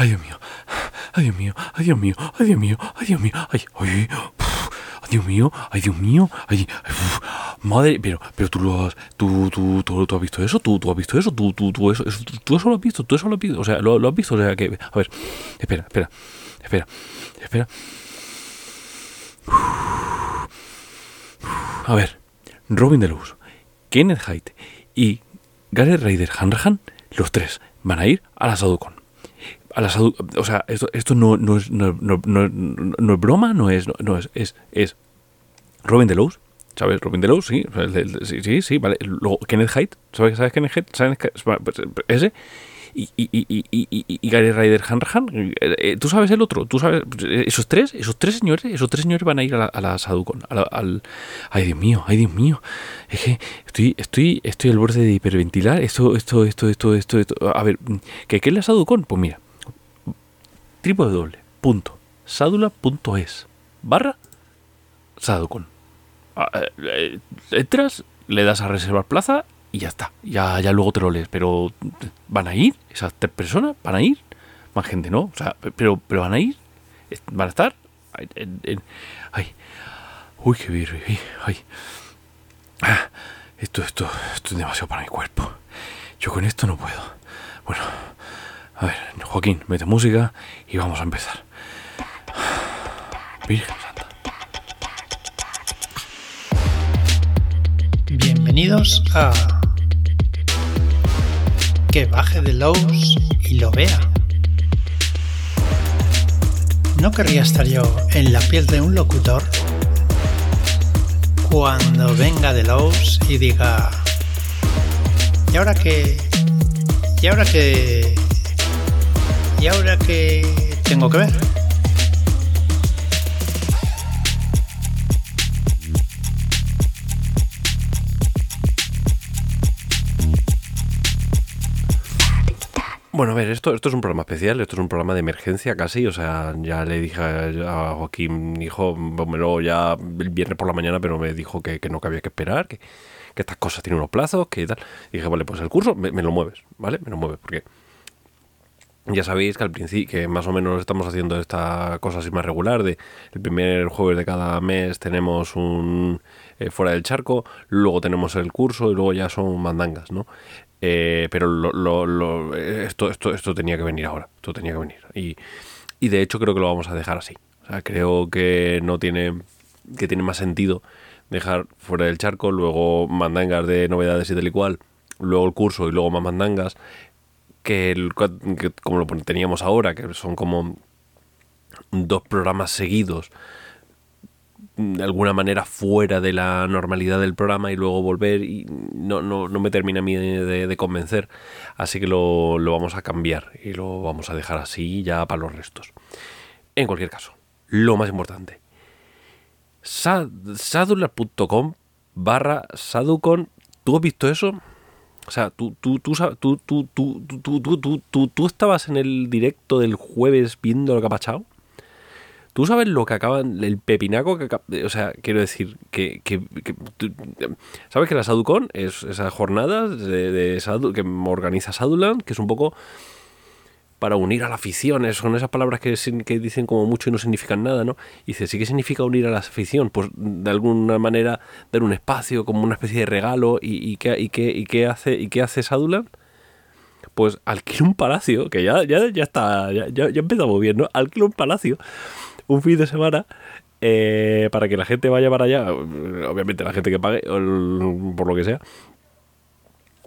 Ay, Dios mío. Ay, Dios mío. Ay, Dios mío. Ay, Dios mío. Ay, Dios mío. Ay, ay, Ay, Dios mío. Ay, Dios mío. Ay, madre, pero, pero tú lo has, tú, tú, tú, tú has visto eso, tú, tú has visto eso, tú, tú, tú eso, tú eso lo has visto, tú eso lo has visto, o sea, lo, has visto, o sea, que, a ver, espera, espera, espera, espera. A ver, Robin Deluxe, Kenneth Haidt y Gareth Ryder Hanrahan, los tres, van a ir a la Sadukon. A la Sadu o sea, esto, esto no, no, es, no, no, es broma, no es, no, es, es, es Robin Deluxe, ¿sabes? Robin Deluxe, sí, sí, sí, sí, vale. Luego Kenneth Haidt, ¿sabes, ¿sabes Kenneth Haidt? ¿Sabes? Pues, ese y, y, y, y, Gary Ryder Hanrahan. Eh, ¿Tú sabes el otro? ¿Tú sabes? Esos tres, esos tres señores, esos tres señores van a ir a la, a la, al, ay, Dios mío, ay, Dios mío. Es que estoy, estoy, estoy al borde de hiperventilar. Esto, esto, esto, esto, esto, esto. A ver, ¿qué, qué es la Sadukon? Pues mira, www.sadula.es barra Sadukon. Entras, le das a reservar plaza y ya está. Ya, ya luego te lo lees. Pero ¿van a ir? ¿Esas tres personas? ¿Van a ir? Más gente, ¿no? O sea, pero, pero ¿van a ir? ¿Van a estar? Ay, Uy, qué virus. Ay. Ah, esto, esto, esto es demasiado para mi cuerpo. Yo con esto no puedo. Bueno, a ver, Joaquín, mete música y vamos a empezar. Virgen Santa. Bienvenidos a que baje de Lowe's y lo vea. ¿No querría estar yo en la piel de un locutor cuando venga de Lowe's y diga, ¿y ahora qué? ¿Y ahora qué? ¿Y ahora qué tengo que ver? Bueno, a ver, esto, esto es un programa especial, esto es un programa de emergencia casi, o sea, ya le dije a Joaquín, hijo, luego ya el viernes por la mañana, pero me dijo que, no que había que esperar, que, que, estas cosas tienen unos plazos, que tal. Y dije, vale, pues el curso me, me lo mueves, ¿vale? Me lo mueves, porque ya sabéis que al principio, que más o menos estamos haciendo esta cosa así más regular, de el primer jueves de cada mes tenemos un eh, fuera del charco, luego tenemos el curso y luego ya son mandangas, ¿no? Eh, pero lo, lo, lo, esto, esto, esto tenía que venir ahora, esto tenía que venir. Y, y de hecho creo que lo vamos a dejar así. O sea, creo que no tiene, que tiene más sentido dejar fuera del charco, luego mandangas de novedades y tal y cual, luego el curso y luego más mandangas, que, el, que como lo teníamos ahora, que son como dos programas seguidos de alguna manera fuera de la normalidad del programa y luego volver y no, no, no me termina a mí de, de convencer. Así que lo, lo, vamos a cambiar y lo vamos a dejar así ya para los restos. En cualquier caso, lo más importante. Sadular.com barra Saducon. ¿Tú has visto eso? O sea, tú, tú, tú, tú, tú, tú, tú, tú, tú, estabas en el directo del jueves viendo lo que ha pasado. ¿Tú sabes lo que acaban, el pepinaco que O sea, quiero decir, que. que, ¿Sabes que la Saducon es esa jornada de, de que organiza Saduland, que es un poco para unir a la afición? Son esas palabras que, dicen como mucho y no significan nada, ¿no? Y dice, ¿sí que significa unir a la afición? Pues de alguna manera dar un espacio, como una especie de regalo. ¿Y, qué, hace, y qué hace? Pues alquila un palacio, que ya, está, ya, ya empezamos bien, ¿no? Alquila un palacio un fin de semana eh, para que la gente vaya para allá, obviamente la gente que pague, por lo que sea,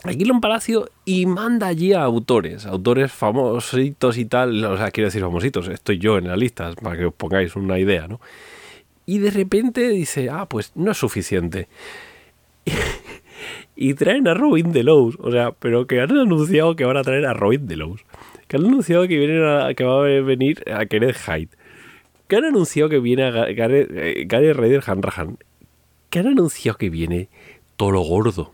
alquila un palacio y manda allí a autores, autores famositos y tal, o sea, quiero decir famositos, estoy yo en la lista, para que os pongáis una idea, ¿no? Y de repente dice, ah, pues no es suficiente. y traen a Robin Delos, o sea, pero que han anunciado que van a traer a Robin Delos, que han anunciado que, vienen que va a venir a Kenneth Hyde que han anunciado que viene a Gary, eh, Gary Ryder Hanrahan, que han anunciado que viene todo lo gordo.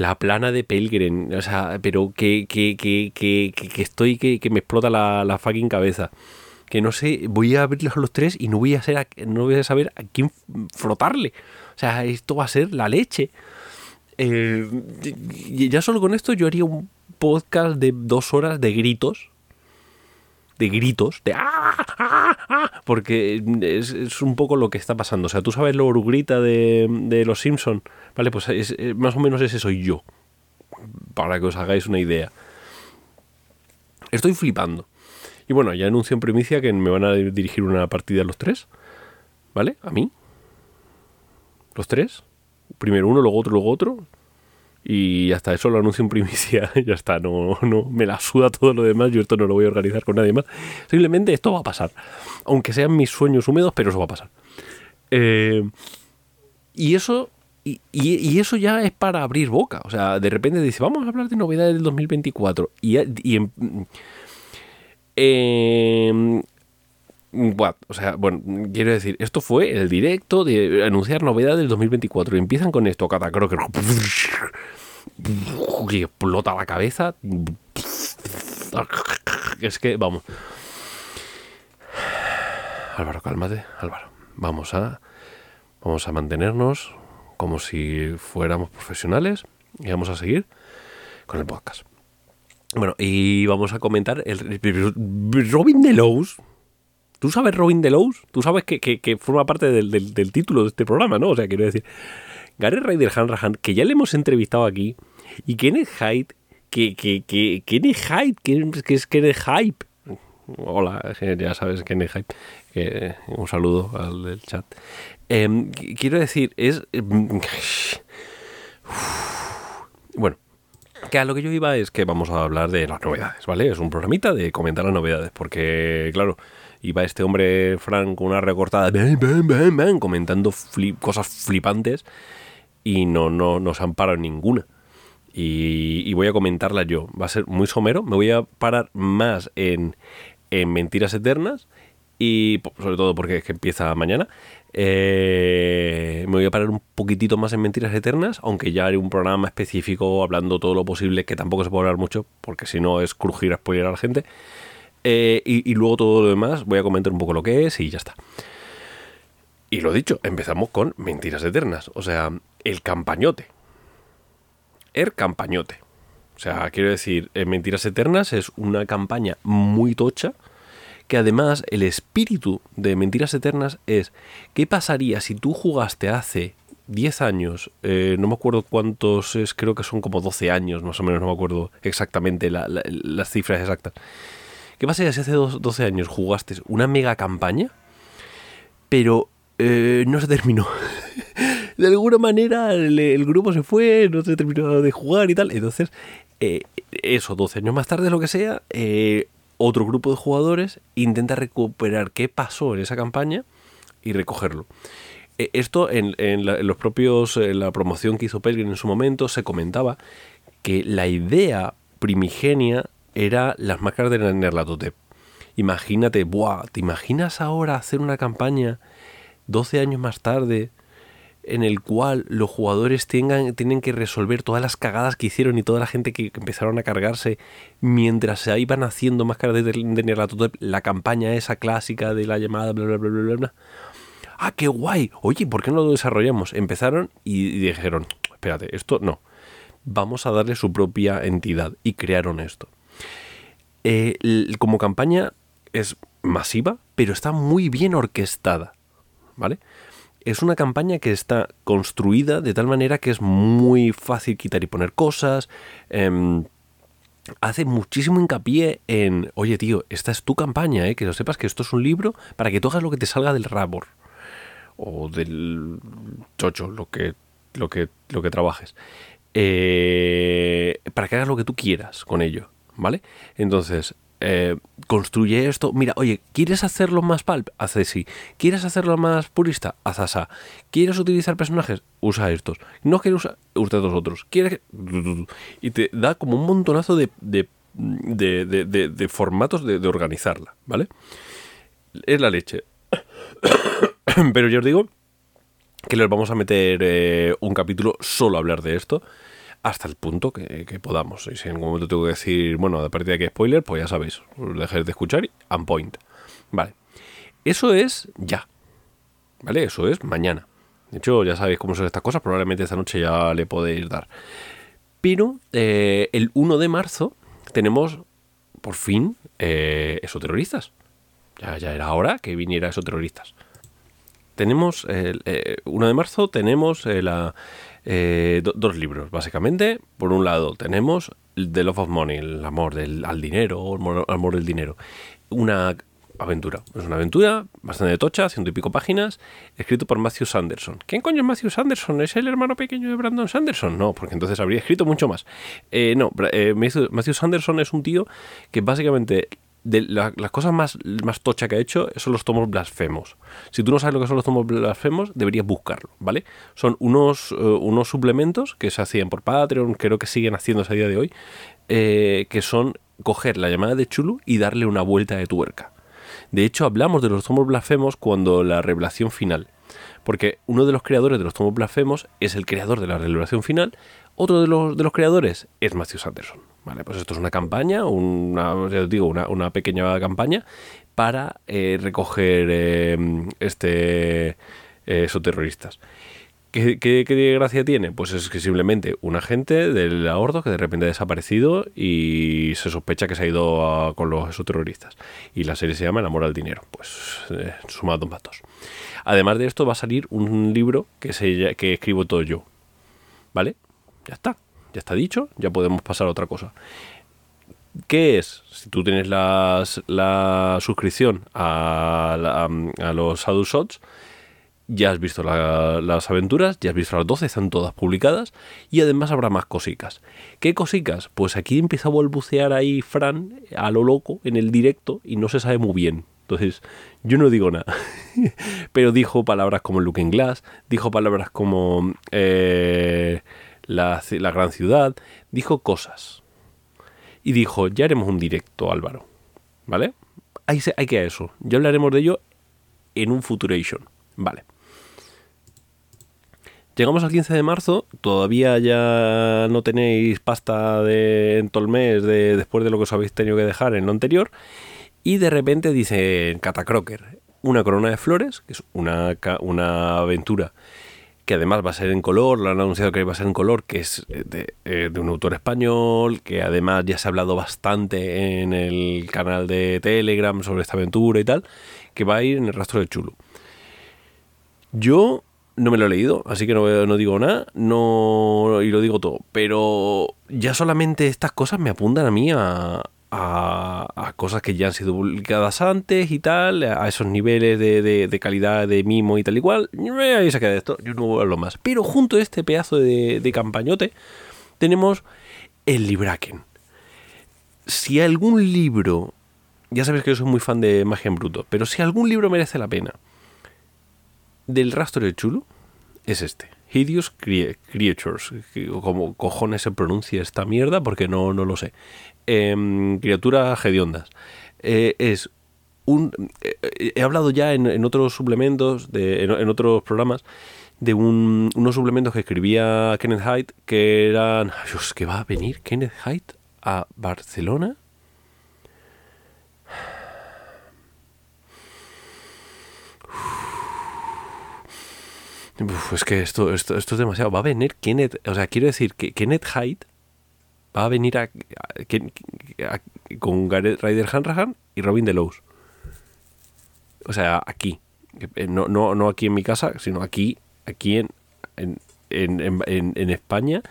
La plana de Pelgrim, o sea, pero que, que, que, que, que estoy, que, que me explota la, fucking cabeza. Que no sé, voy a abrirlos los tres y no voy a, ser a, no voy a saber a quién frotarle. O sea, esto va a ser la leche. Eh, ya solo con esto yo haría un podcast de dos horas de gritos de gritos, de ¡ah! ¡ah! ¡ah! porque es, un poco lo que está pasando. O sea, tú sabes lo orugrita de, de Los Simpson, ¿vale? Pues más o menos ese soy yo, para que os hagáis una idea. Estoy flipando. Y bueno, ya anuncio en primicia que me van a dirigir una partida los tres, ¿vale? A mí. Los tres. Primero uno, luego otro, luego otro. Y hasta eso lo anuncio en primicia. ya está, no, no, me la suda todo lo demás. Yo esto no lo voy a organizar con nadie más. Simplemente esto va a pasar. Aunque sean mis sueños húmedos, pero eso va a pasar. Eh, y eso. Y, eso ya es para abrir boca. O sea, de repente dice, vamos a hablar de novedades del 2024. Y, y en, o sea, bueno, quiero decir, esto fue el directo de anunciar novedades del 2024. Y empiezan con esto, cada creo que explota la cabeza. Es que, vamos. Álvaro, cálmate, Álvaro. Vamos a, vamos a mantenernos como si fuéramos profesionales y vamos a seguir con el podcast. Bueno, y vamos a comentar el Robin Delos Tú sabes Robin Delos, tú sabes que, forma parte del, título de este programa, ¿no? O sea, quiero decir, Gary Ryder Hanrahan, que ya le hemos entrevistado aquí, y Kenneth Hyde, que, que, que Kenneth Hyde, que, es Kenneth Hype. Hola, ya sabes, Kenneth Hype. un saludo al del chat. Em, quiero decir, es... Em, bueno, que a lo que yo iba es que vamos a hablar de las novedades, ¿vale? Es un programita de comentar las novedades, porque, claro, iba este hombre Frank con una recortada comentando cosas flipantes y no, no, no se han parado ninguna. Y, voy a comentarla yo. Va a ser muy somero. Me voy a parar más en, en Mentiras Eternas y sobre todo porque es que empieza mañana. Eh, me voy a parar un poquitito más en Mentiras Eternas, aunque ya haré un programa específico hablando todo lo posible, que tampoco se puede hablar mucho, porque si no es crujir a spoiler a la gente. Eh, y, luego todo lo demás voy a comentar un poco lo que es y ya está. Y lo dicho, empezamos con Mentiras Eternas. O sea, el campañote. El campañote. O sea, quiero decir, Mentiras Eternas es una campaña muy tocha. Que además el espíritu de Mentiras Eternas es, ¿qué pasaría si tú jugaste hace 10 años, eh, no me acuerdo cuántos es, creo que son como 12 años más o menos, no me acuerdo exactamente las cifras exactas. ¿Qué pasa si hace 12 años jugaste una mega campaña, pero eh, no se terminó? de alguna manera el, grupo se fue, no se terminó de jugar y tal. Entonces, eh, eso, 12 años más tarde, lo que sea, eh, otro grupo de jugadores intenta recuperar qué pasó en esa campaña y recogerlo. Esto en, los propios, en la promoción que hizo Pelgrim en su momento, se comentaba que la idea primigenia era las máscaras de Nerlatotep. Imagínate, buah, ¿te imaginas ahora hacer una campaña 12 años más tarde en el cual los jugadores tengan, tienen que resolver todas las cagadas que hicieron y toda la gente que empezaron a cargarse mientras se iban haciendo máscaras de, de la campaña esa clásica de la llamada, bla, bla, bla, bla, bla. Ah, qué guay. Oye, ¿por qué no lo desarrollamos? Empezaron y dijeron, espérate, esto no. Vamos a darle su propia entidad y crearon esto. Eh, como campaña es masiva, pero está muy bien orquestada, ¿vale? Es una campaña que está construida de tal manera que es muy fácil quitar y poner cosas. Em, hace muchísimo hincapié en, oye tío, esta es tu campaña, ¿eh? que lo sepas que esto es un libro para que tú hagas lo que te salga del rabor o del chocho, lo que, lo que, lo que trabajes. Eh, para que hagas lo que tú quieras con ello. ¿Vale? Entonces, eh, construye esto. Mira, oye, ¿quieres hacerlo más pulp? Haz así. ¿Quieres hacerlo más purista? Haz así. ¿Quieres utilizar personajes? Usa estos. ¿No quieres usar? Usa estos otros. ¿Quieres? Y te da como un montonazo de, de, de, de, formatos de, organizarla, ¿vale? Es la leche. Pero yo os digo que les vamos a meter eh, un capítulo solo a hablar de esto hasta el punto que, podamos. Y si en algún momento tengo que decir, bueno, de partida de que spoiler, pues ya sabéis, dejéis de escuchar y on point. Vale. Eso es ya. ¿Vale? Eso es mañana. De hecho, ya sabéis cómo son estas cosas, probablemente esta noche ya le podéis dar. Pero eh, el 1 de marzo tenemos por fin, eh, esoterroristas. Ya, ya era hora que viniera esoterroristas. Tenemos, el 1 de marzo tenemos la, dos libros, básicamente. Por un lado tenemos The Love of Money, el amor del, al dinero, el amor del dinero. Una aventura. Es una aventura bastante tocha, ciento y pico páginas, escrito por Matthew Sanderson. ¿Quién coño es Matthew Sanderson? ¿Es el hermano pequeño de Brandon Sanderson? No, porque entonces habría escrito mucho más. Eh, no, eh, Matthew Sanderson es un tío que básicamente de las cosas más, más tocha que ha hecho son los tomos blasfemos. Si tú no sabes lo que son los tomos blasfemos, deberías buscarlo, ¿vale? Son unos, eh, unos suplementos que se hacían por Patreon, creo que siguen haciéndose a día de hoy, que son coger la llamada de Chulu y darle una vuelta de tuerca. De hecho, hablamos de los tomos blasfemos cuando la revelación final. Porque uno de los creadores de los tomos blasfemos es el creador de la revelación final. Otro de los, de los creadores es Matthew Sanderson. Vale, pues esto es una campaña, una, digo, una, pequeña campaña para eh, recoger eh, este, eh, esos terroristas. ¿Qué, gracia tiene? Pues es que simplemente un agente del ahordo que de repente ha desaparecido y se sospecha que se ha ido con los esos terroristas. Y la serie se llama El amor al dinero. Pues eh, sumado dos patos. Además de esto va a salir un libro que, se, que escribo todo yo. ¿Vale? Ya está. Ya está dicho. Ya podemos pasar a otra cosa. ¿Qué es? Si tú tienes la suscripción a, a, los Shadow Shots ya has visto las aventuras, ya has visto las 12, están todas publicadas y además habrá más cositas. ¿Qué cositas? Pues aquí empieza a balbucear ahí Fran a lo loco en el directo y no se sabe muy bien. Entonces, yo no digo nada. Pero dijo palabras como Looking Glass, dijo palabras como eh, la, gran ciudad, dijo cosas. Y dijo, ya haremos un directo, Álvaro. ¿Vale? Hay, hay que a eso. Ya hablaremos de ello en un Futuration. Vale. Llegamos al 15 de marzo, todavía ya no tenéis pasta de, en todo el mes de, después de lo que os habéis tenido que dejar en lo anterior. Y de repente dice Catacroker, una corona de flores, que es una, una aventura que además va a ser en color, lo han anunciado que va a ser en color, que es de, eh, de, un autor español, que además ya se ha hablado bastante en el canal de Telegram sobre esta aventura y tal, que va a ir en el rastro de Chulo. Yo no me lo he leído, así que no, no, digo nada, no y lo digo todo. Pero ya solamente estas cosas me apuntan a mí a, a, cosas que ya han sido publicadas antes y tal, a esos niveles de, de, calidad de mimo y tal y cual. Ahí se queda esto, yo no hablo más. Pero junto a este pedazo de, de campañote tenemos el Libraken. Si algún libro, ya sabes que yo soy muy fan de Magia en Bruto, pero si algún libro merece la pena del rastro de Chulo es este. Hideous Creatures. Como cojones se pronuncia esta mierda porque no, no lo sé. Em, criaturas hediondas. Eh, es un. Eh, he hablado ya en, otros suplementos, de, en, otros programas, de unos suplementos que escribía Kenneth Hyde que eran. Dios, que va a venir Kenneth Hyde a Barcelona es que esto, esto, esto es demasiado. Va a venir Kenneth, o sea, quiero decir que Kenneth Hyde va a venir a, con Gareth Ryder Hanrahan y Robin Delos. O sea, aquí. Eh, no, no, no aquí en mi casa, sino aquí, aquí en, en, en, en España.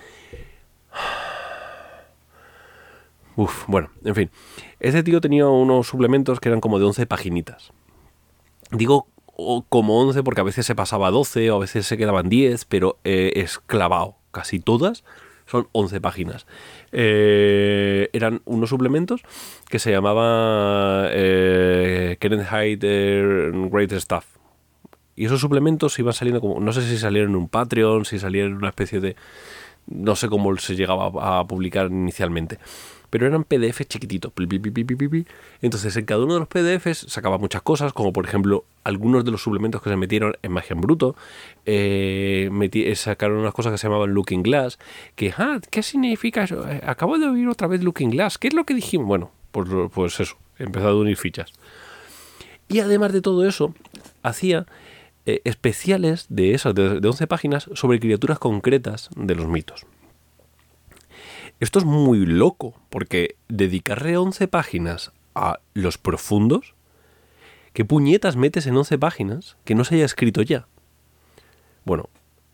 Uf, bueno, en fin. Este tío tenía unos suplementos que eran como de 11 paginitas. Digo como 11 porque a veces se pasaba a 12 o a veces se quedaban 10, pero eh. Casi todas son 11 páginas. Eh, eran unos suplementos que se llamaba eh, Kenneth Hyde Great Stuff. Y esos suplementos iban saliendo como, no sé si salieron en un Patreon, si salieron en una especie de, no sé cómo se llegaba a publicar inicialmente pero eran PDF chiquititos. Entonces, en cada uno de los PDFs sacaba muchas cosas, como por ejemplo algunos de los suplementos que se metieron en Magia en Bruto. Eh, eh, sacaron unas cosas que se llamaban Looking Glass. Que, ah, ¿qué significa eso? Eh, acabo de oír otra vez Looking Glass. ¿Qué es lo que dijimos? Bueno, pues, pues eso, he empezado a unir fichas. Y además de todo eso, hacía especiales de esas, de, de 11 páginas, sobre criaturas concretas de los mitos. Esto es muy loco, porque dedicarle 11 páginas a los profundos, ¿qué puñetas metes en 11 páginas que no se haya escrito ya? Bueno,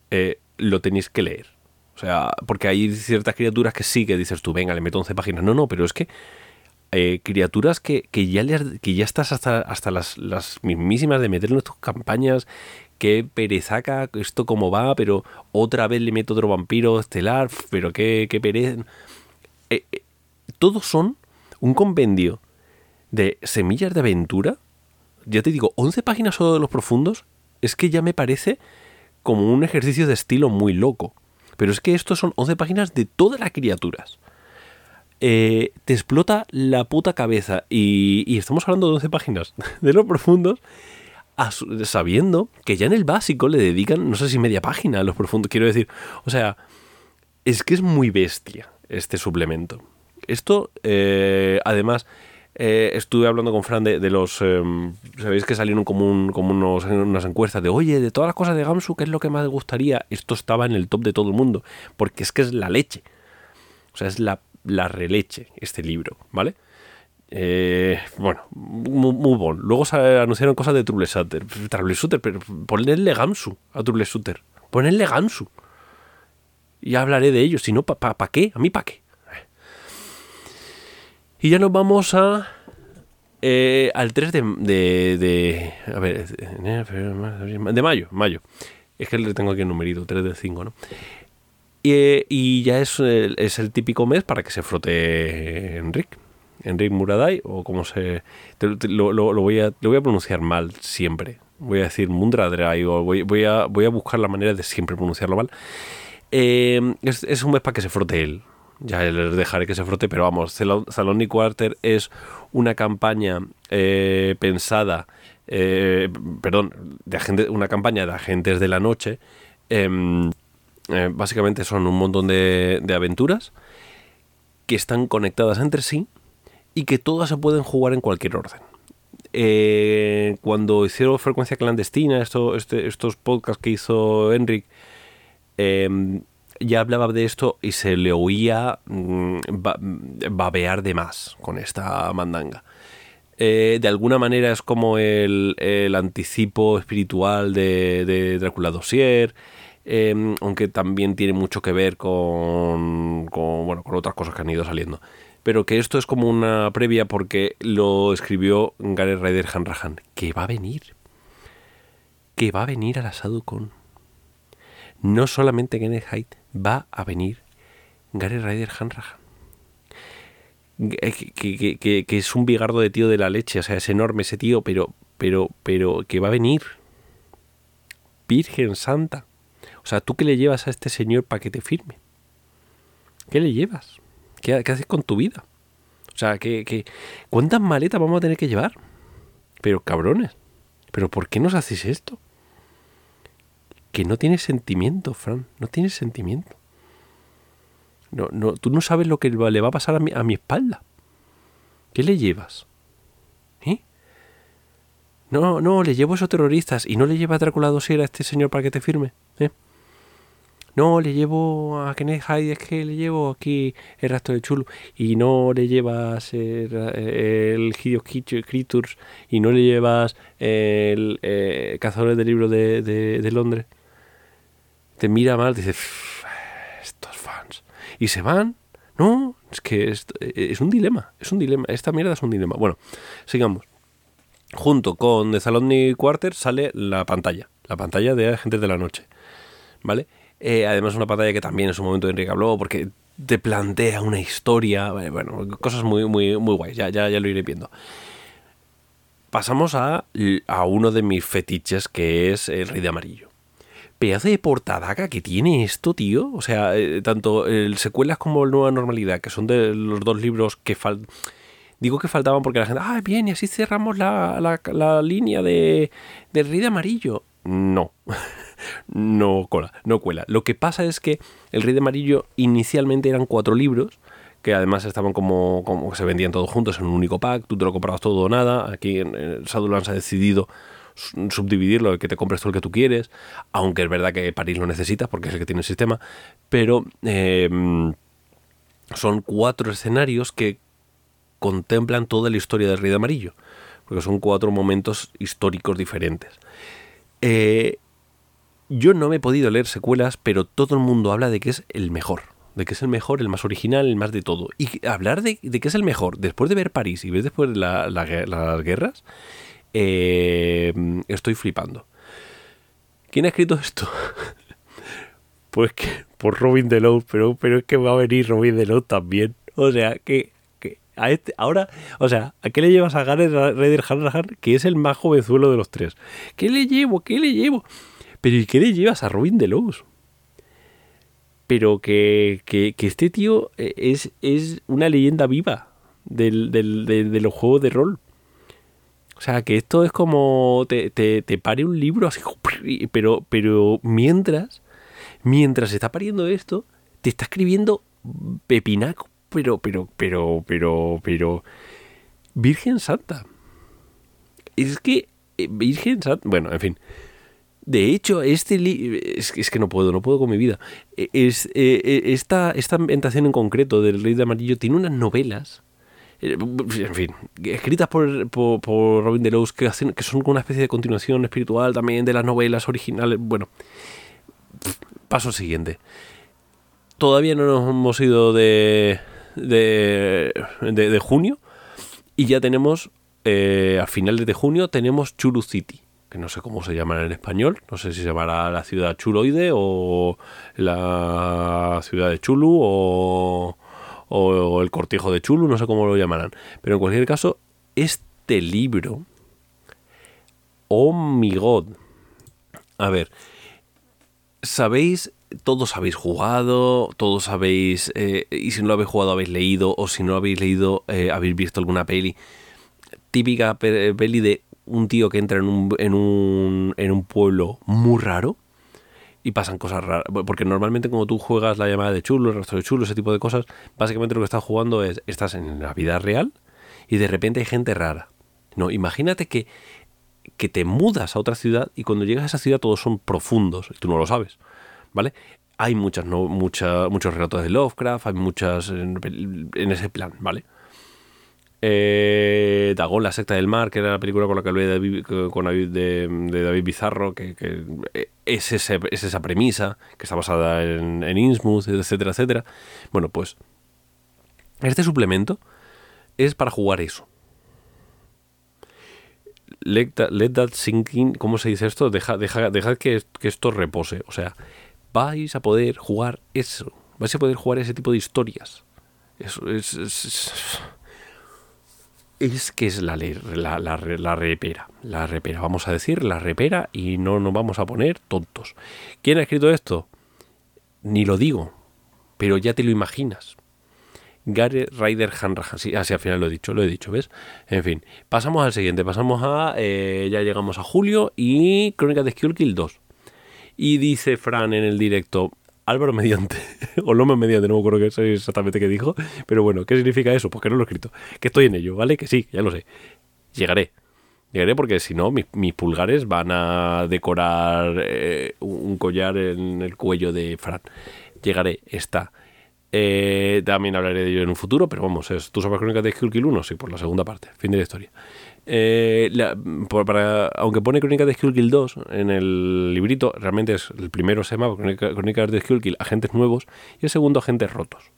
eh, lo tenéis que leer. O sea, porque hay ciertas criaturas que sí que dices tú, venga, le meto 11 páginas. No, no, pero es que eh, criaturas que, ya que ya estás hasta, hasta las, las mismísimas de meter en tus campañas, que perezaca, esto como va, pero otra vez le meto otro vampiro estelar, pero qué, qué pereza. Eh, eh, todos son un compendio de semillas de aventura. Ya te digo, 11 páginas solo de los profundos, es que ya me parece como un ejercicio de estilo muy loco. Pero es que estos son 11 páginas de todas las criaturas. Eh, te explota la puta cabeza. Y, estamos hablando de 11 páginas de los profundos, sabiendo que ya en el básico le dedican, no sé si media página a los profundos. Quiero decir, o sea, es que es muy bestia este suplemento. Esto, eh, además, eh, estuve hablando con Fran de, los... Em, Sabéis que salieron como, unos, unas encuestas de, oye, de todas las cosas de Gamsu, ¿qué es lo que más gustaría? Esto estaba en el top de todo el mundo, porque es que es la leche. O sea, es la, la releche este libro, ¿vale? Eh, bueno, muy, bueno. Luego se anunciaron cosas de Trouble Shooter. Trouble Shooter, pero ponle Gamsu a Trouble Shooter. Ponle Gamsu. Y hablaré de ellos. Si no, ¿para pa, qué? ¿A mí para qué? Y ya nos vamos a. Eh, al 3 de, de, A ver. De mayo. Mayo. Es que le tengo aquí el numerito, 3 de 5, ¿no? Y, ya es es el típico mes para que se frote Enric. Enric Muraday, o como se. lo, lo, voy a, lo voy a pronunciar mal siempre. Voy a decir Mundradray, o voy, voy, a, voy a buscar la manera de siempre pronunciarlo mal. Eh, es, un mes para que se frote él. Ya les dejaré que se frote, pero vamos, Salón y Quarter es una campaña eh, pensada, eh, perdón, de agente, una campaña de agentes de la noche. Em, básicamente son un montón de, de aventuras que están conectadas entre sí y que todas se pueden jugar en cualquier orden. cuando hicieron Frecuencia Clandestina, este, estos podcasts que hizo Enric, Em, ya hablaba de esto y se le oía mm, babear de más con esta mandanga. Eh, de alguna manera es como el, anticipo espiritual de, Drácula Dossier, em, aunque también tiene mucho que ver con, bueno, con otras cosas que han ido saliendo. Pero que esto es como una previa porque lo escribió Gareth Ryder Hanrahan, que va a venir. Que va a venir a la con no solamente en Height va a venir Gary Ryder Hanrahan. Eh, que, que, es un bigardo de tío de la leche, o sea, es enorme ese tío, pero, pero, pero que va a venir. Virgen Santa. O sea, ¿tú qué le llevas a este señor para que te firme? ¿Qué le llevas? ¿Qué, haces con tu vida? O sea, ¿qué, cuántas maletas vamos a tener que llevar? Pero cabrones, ¿pero por qué nos hacéis esto? que no tienes sentimiento, Fran, no tienes sentimiento. No, no, tú no sabes lo que le va a pasar a mi, a mi espalda. ¿Qué le llevas? ¿Eh? No, no, le llevo a esos terroristas y no le lleva a Drácula Dosier a este señor para que te firme. ¿Eh? No, le llevo a Kenneth Hyde, es que le llevo aquí el rastro de chulo. Y no le llevas el, el Creatures y no le llevas el, eh, Cazadores de Libros de, de Londres te mira mal, dice, estos fans. Y se van. No, es que es, es, un dilema, es un dilema. Esta mierda es un dilema. Bueno, sigamos. Junto con The Saloni Quarter sale la pantalla, la pantalla de Agentes de la Noche. ¿Vale? Eh, además, una pantalla que también en su momento Enrique habló, porque te plantea una historia, bueno, cosas muy, muy, muy guays, ya, ya, ya lo iré viendo. Pasamos a, a uno de mis fetiches, que es el Rey de Amarillo pedazo de portadaca que tiene esto, tío. O sea, eh, tanto el secuelas como el Nueva Normalidad, que son de los dos libros que faltan. Digo que faltaban porque la gente, ah, bien, y así cerramos la, la, línea de, de Rey de Amarillo. No, no cola, no cuela. Lo que pasa es que el Rey de Amarillo inicialmente eran cuatro libros, que además estaban como, como se vendían todos juntos en un único pack, tú te lo comprabas todo o nada. Aquí en ha decidido subdividirlo, que te compres todo el que tú quieres, aunque es verdad que París lo necesitas porque es el que tiene el sistema, pero... Eh, son cuatro escenarios que contemplan toda la historia del Rey de Amarillo, porque son cuatro momentos históricos diferentes. Eh, yo no me he podido leer secuelas, pero todo el mundo habla de que es el mejor, de que es el mejor, el más original, el más de todo. Y hablar de, que es el mejor, después de ver París y ver después de las guerras, eh, estoy flipando. ¿Quién ha escrito esto? pues que por Robin Delos, pero, pero es que va a venir Robin Delos también. O sea, que, a este, ahora, o sea, ¿a qué le llevas a Gareth Ryder Hanrahan, que es el más jovenzuelo de los tres? ¿Qué le llevo? ¿Qué le llevo? Pero ¿y qué le llevas a Robin Delos? Pero que, que, este tío es, es una leyenda viva del, de los juegos de rol. O sea, que esto es como te, te, te pare un libro así, pero, pero mientras, mientras está pariendo esto, te está escribiendo pepinaco, pero, pero, pero, pero, pero, Virgen Santa. Es que, eh, Virgen Santa, bueno, en fin. De hecho, este es, es, que no puedo, no puedo con mi vida. E, eh, eh, esta, esta ambientación en concreto del Rey de Amarillo tiene unas novelas, eh, en fin, escritas por, por, Robin Delos que, hacen, que son una especie de continuación espiritual también de las novelas originales. Bueno, paso siguiente. Todavía no nos hemos ido de, de, de, junio y ya tenemos, a finales de junio, tenemos Chulu City no sé cómo se llaman en español, no sé si se llamará la ciudad chuloide o la ciudad de Chulu o, o el cortijo de Chulu, no sé cómo lo llamarán. Pero en cualquier caso, este libro, oh my god, a ver, sabéis todos habéis jugado, todos habéis, eh, y si no lo habéis jugado habéis leído, o si no lo habéis leído habéis visto alguna peli, típica peli de un tío que entra en un, en un, en un pueblo muy raro y pasan cosas raras. Porque normalmente cuando tú juegas la llamada de chulo, el rastro de chulo, ese tipo de cosas, básicamente lo que estás jugando es, estás en la vida real y de repente hay gente rara. No, imagínate que, que te mudas a otra ciudad y cuando llegas a esa ciudad todos son profundos y tú no lo sabes, ¿vale? Hay muchas, no, mucha, muchos relatos de Lovecraft, hay muchas en ese plan, ¿vale? Eh, Dagón, la secta del mar, que era la película con la que hablé de David, con David, de, David Bizarro, que, es, esa premisa, que está basada en, en Innsmouth, etcétera, etcétera. Bueno, pues este suplemento es para jugar eso. Let that, sinking, ¿cómo se dice esto? Deja, deja, dejad que, esto repose. O sea, vais a poder jugar eso. Vais a poder jugar ese tipo de historias. Eso es es que es la, la, la, repera. La repera, vamos a decir la repera y no nos vamos a poner tontos. ¿Quién ha escrito esto? Ni lo digo, pero ya te lo imaginas. Gary Ryder Hanrahan, sí, así al final lo he dicho, lo he dicho, ¿ves? En fin, pasamos al siguiente, pasamos a, eh, ya llegamos a julio y Crónicas de Kill 2. Y dice Fran en el directo, Álvaro Mediante, o López Mediante, no me acuerdo exactamente qué dijo, pero bueno, ¿qué significa eso? Pues que no lo he escrito, que estoy en ello, ¿vale? Que sí, ya lo sé. Llegaré. Llegaré porque si no, mis, pulgares van a decorar eh, un collar en el cuello de Fran. Llegaré, está. Eh, también hablaré de ello en un futuro, pero vamos, ¿tú sabes crónicas de Kill 1? Sí, por la segunda parte, fin de la historia. Eh, aunque pone Crónicas de Skullkill 2 en el librito, realmente es el primero se llama Crónicas de Skullkill, agentes nuevos, y el segundo, agentes rotos.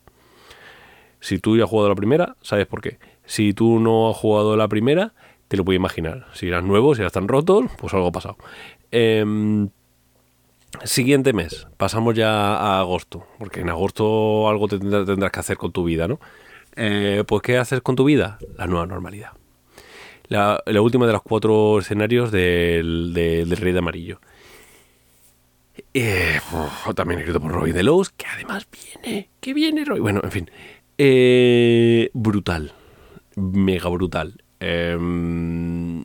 Si tú ya has jugado la primera, sabes por qué. Si tú no has jugado la primera, te lo puedes imaginar. Si eran nuevos, si ya están rotos, pues algo ha pasado. Em, siguiente mes, pasamos ya a agosto, porque en agosto algo tendrás que hacer con tu vida, ¿no? Eh, pues ¿qué haces con tu vida? La nueva normalidad la, última de los cuatro escenarios del, Rey de Amarillo. Eh, también escrito por Roy Delos, que además viene, que viene Roy. Bueno, en fin. Eh, brutal. Mega brutal. Em,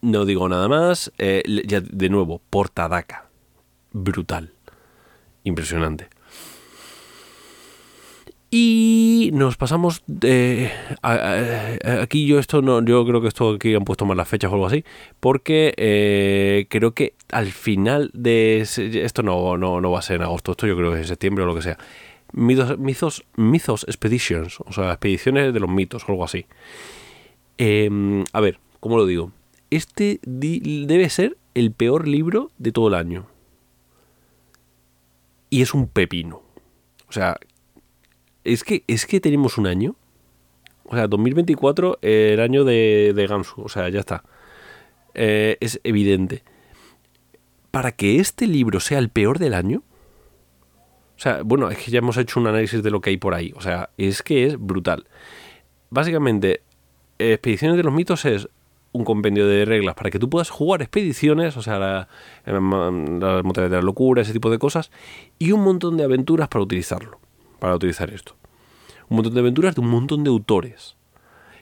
no digo nada más. Eh, ya de nuevo, Portadaca. Brutal. Impresionante. Y nos pasamos de aquí yo esto no yo creo que esto aquí han puesto más las fechas o algo así porque eh, creo que al final de esto no, no, no va a ser en agosto esto yo creo que es en septiembre o lo que sea Mythos, Mythos, Expeditions, o sea, expediciones de los mitos, algo así. Em, a ver, ¿cómo lo digo? Este debe ser el peor libro de todo el año. Y es un pepino. O sea, es que, es que tenemos un año. O sea, 2024, el año de, de. O sea, ya está. Eh, es evidente. Para que este libro sea el peor del año. O sea, bueno, es que ya hemos hecho un análisis de lo que hay por ahí. O sea, es que es brutal. Básicamente, Expediciones de los Mitos es un compendio de reglas para que tú puedas jugar expediciones, o sea, la, la de la locura, ese tipo de cosas, y un montón de aventuras para utilizarlo, para utilizar esto. Un montón de aventuras de un montón de autores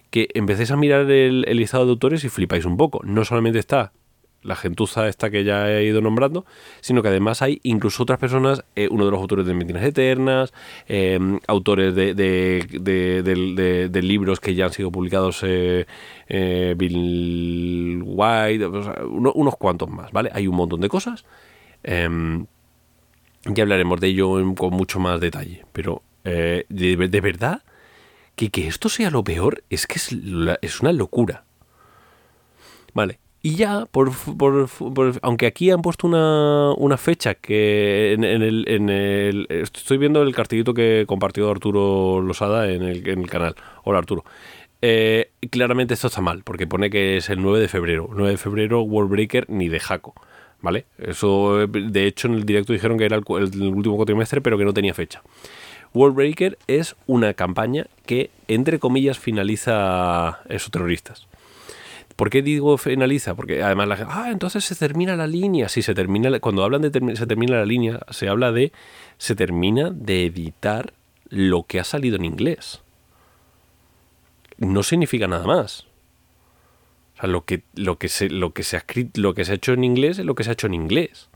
que empecéis a mirar el, listado de autores y flipáis un poco. No solamente está la gentuza esta que ya he ido nombrando, sino que además hay incluso otras personas, eh, uno de los autores de Mentiras Eternas, em, autores de, de, libros que ya han sido publicados, eh, eh, Bill White, unos cuantos más, ¿vale? Hay un montón de cosas. Ya hablaremos de ello con mucho más detalle, pero de verdad que, esto sea lo peor es que es, una locura. Vale. Y ya, por, aunque aquí han puesto una, fecha que en, el, Estoy viendo el cartillito que compartió Arturo Losada en el, canal. Hola Arturo. Eh, claramente esto está mal, porque pone que es el 9 de febrero. 9 de febrero, World Breaker ni de Jaco. ¿Vale? Eso, de hecho, en el directo dijeron que era el, último cuatrimestre, pero que no tenía fecha. Worldbreaker es una campaña que, entre comillas, finaliza esos terroristas. ¿Por qué digo finaliza? Porque además la gente, ah, entonces se termina la línea. Sí, se termina, cuando hablan de se termina la línea, se habla de, se termina de editar lo que ha salido en inglés. No significa nada más. Lo que, lo que, se, lo que se ha lo que se ha hecho en inglés es lo que se ha hecho en inglés.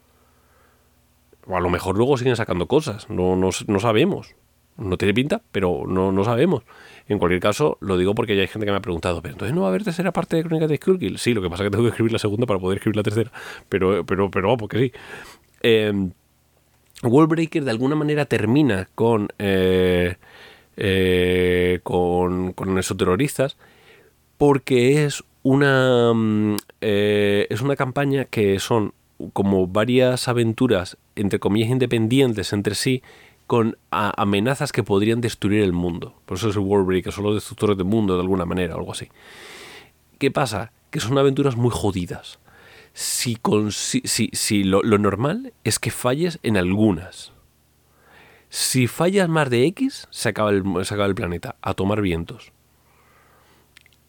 O a lo mejor luego siguen sacando cosas, no, no, no sabemos. No tiene pinta, pero no, no sabemos. En cualquier caso, lo digo porque ya hay gente que me ha preguntado, pero entonces no va a haber tercera parte de Crónica de Skullkill. Sí, lo que pasa es que tengo que escribir la segunda para poder escribir la tercera. Pero, pero, pero vamos, porque sí. Eh, Wallbreaker de alguna manera termina con, eh, eh, con, con esos terroristas porque es una, mm, eh, es una campaña que son como varias aventuras, entre comillas, independientes entre sí, con amenazas que podrían destruir el mundo. Por eso es el World son los destructores del mundo de alguna manera, algo así. ¿Qué pasa? Que son aventuras muy jodidas. Si, con, si, si, lo, normal es que falles en algunas. Si fallas más de X, se acaba el, se acaba el planeta. A tomar vientos.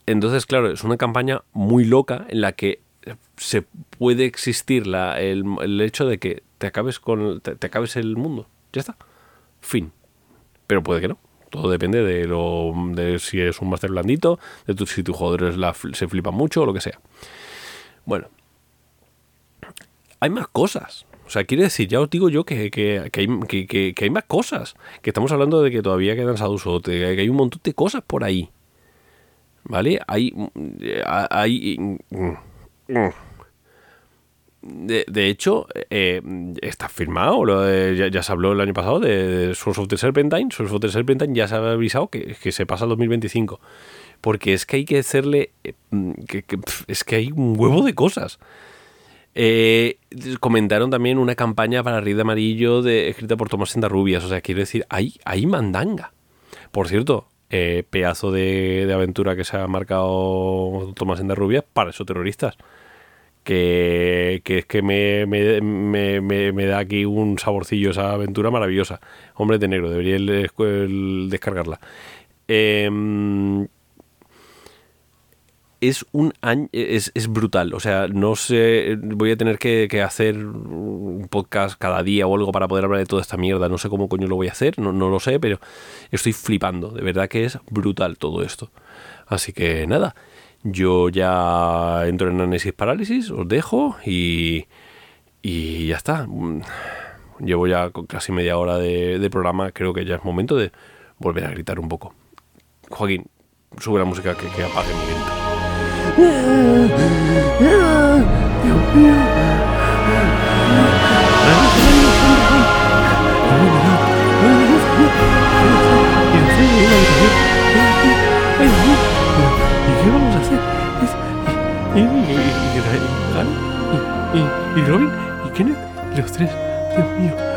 Entonces, claro, es una campaña muy loca en la que se puede existir la, el, hecho de que te acabes con te acabes el mundo. Ya está. Fin. Pero puede que no. Todo depende de, lo, de si es un máster blandito, de tu, si tus jugadores se flipan mucho o lo que sea. Bueno. Hay más cosas. O sea, quiere decir, ya os digo yo que, que, que, hay, que, hay, más cosas. Que estamos hablando de que todavía quedan Saduso, que hay un montón de cosas por ahí. ¿Vale? Hay. Hay. Mm, mm, de, hecho, eh, está firmado, ya, se habló el año pasado de, Source of the Serpentine. Source of the Serpentine ya se ha avisado que, se pasa al 2025. Porque es que hay que hacerle. Eh, que, es que hay un huevo de cosas. Eh, comentaron también una campaña para Rida Amarillo de, escrita por Tomás Sendarrubias. O sea, quiero decir, hay, hay mandanga. Por cierto, pedazo de, de, aventura que se ha marcado Tomás Sendarrubias para esos terroristas que, es que me, me, me, me, da aquí un saborcillo esa aventura maravillosa. Hombre de negro, debería el, descargarla. Em, es un año, es, es, brutal. O sea, no sé, voy a tener que, hacer un podcast cada día o algo para poder hablar de toda esta mierda. No sé cómo coño lo voy a hacer, no, no lo sé, pero estoy flipando. De verdad que es brutal todo esto. Así que nada. Yo ya entro en análisis parálisis, os dejo y, y ya está. Llevo ya casi media hora de, programa, creo que ya es momento de volver a gritar un poco. Joaquín, sube la música que, que apague mi. Dios mío. ¿Y qué vamos a hacer? y, y, y, y, Robin y Kenneth, los tres, Dios mío.